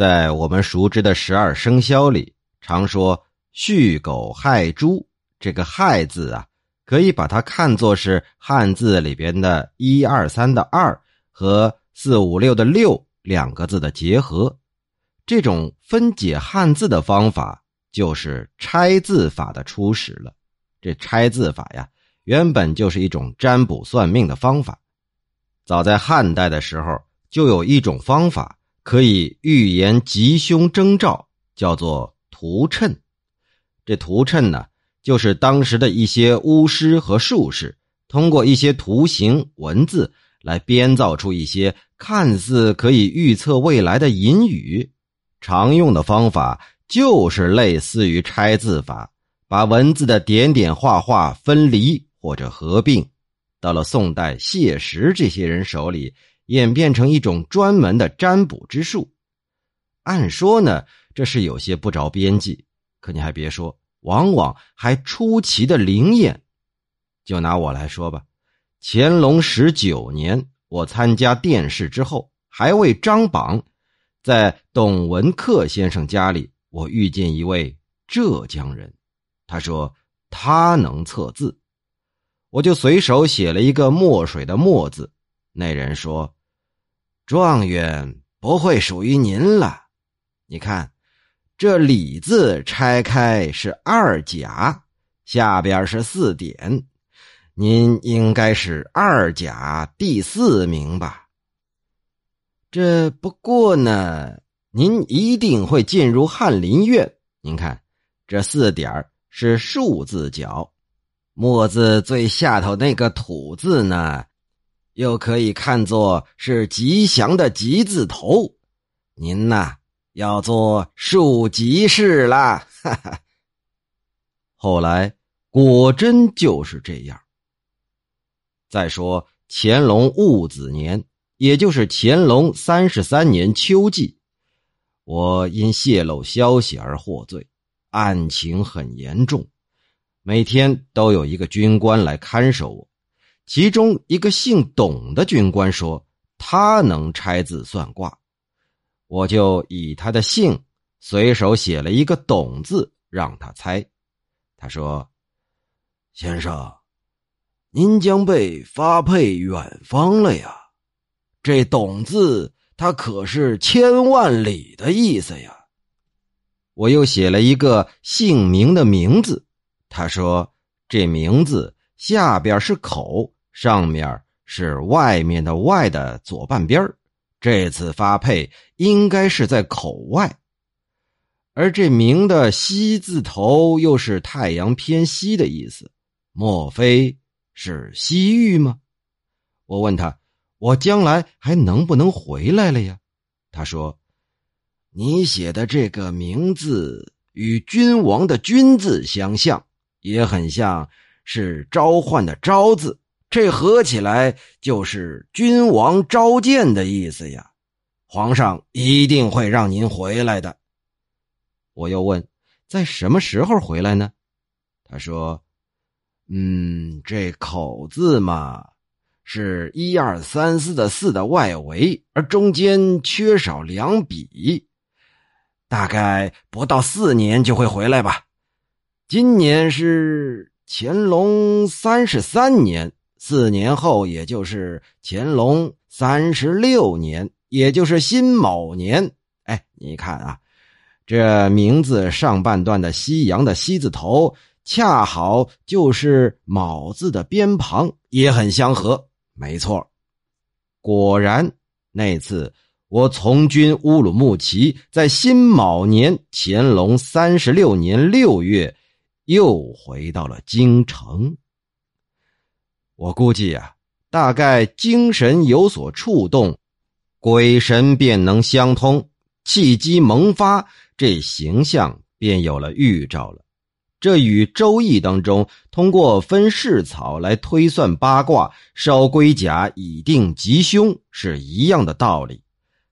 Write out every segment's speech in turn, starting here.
在我们熟知的十二生肖里，常说戌狗亥猪。这个“亥”字啊，可以把它看作是汉字里边的一二三的“二”和四五六的“六”两个字的结合。这种分解汉字的方法，就是拆字法的初始了。这拆字法呀，原本就是一种占卜算命的方法。早在汉代的时候，就有一种方法。可以预言吉凶征兆，叫做图谶。这图谶呢，就是当时的一些巫师和术士，通过一些图形、文字来编造出一些看似可以预测未来的隐语。常用的方法就是类似于拆字法，把文字的点点画画分离或者合并。到了宋代，谢石这些人手里。演变成一种专门的占卜之术，按说呢，这是有些不着边际。可你还别说，往往还出奇的灵验。就拿我来说吧，乾隆十九年，我参加殿试之后，还未张榜，在董文克先生家里，我遇见一位浙江人，他说他能测字，我就随手写了一个墨水的墨字。那人说。状元不会属于您了，你看，这“李”字拆开是二甲，下边是四点，您应该是二甲第四名吧？这不过呢，您一定会进入翰林院。您看，这四点是竖字角，墨字最下头那个“土”字呢？又可以看作是吉祥的“吉”字头，您呐要做庶吉士啦！哈哈。后来果真就是这样。再说乾隆戊子年，也就是乾隆三十三年秋季，我因泄露消息而获罪，案情很严重，每天都有一个军官来看守我。其中一个姓董的军官说：“他能拆字算卦。”我就以他的姓随手写了一个“董”字，让他猜。他说：“先生，您将被发配远方了呀！这‘董’字，它可是千万里的意思呀。”我又写了一个姓名的名字。他说：“这名字下边是口。”上面是外面的“外”的左半边这次发配应该是在口外，而这“名”的“西”字头又是太阳偏西的意思，莫非是西域吗？我问他：“我将来还能不能回来了呀？”他说：“你写的这个名字与君王的‘君’字相像，也很像是召唤的‘召’字。”这合起来就是君王召见的意思呀，皇上一定会让您回来的。我又问，在什么时候回来呢？他说：“嗯，这口字嘛，是一二三四的四的外围，而中间缺少两笔，大概不到四年就会回来吧。今年是乾隆三十三年。”四年后，也就是乾隆三十六年，也就是辛卯年。哎，你看啊，这名字上半段的“西阳”的“西”字头，恰好就是卯字的边旁，也很相合。没错，果然那次我从军乌鲁木齐，在辛卯年乾隆三十六年六月，又回到了京城。我估计啊，大概精神有所触动，鬼神便能相通，气机萌发，这形象便有了预兆了。这与《周易》当中通过分蓍草来推算八卦、烧龟甲以定吉凶是一样的道理。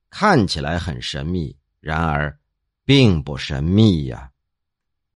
看起来很神秘，然而并不神秘呀。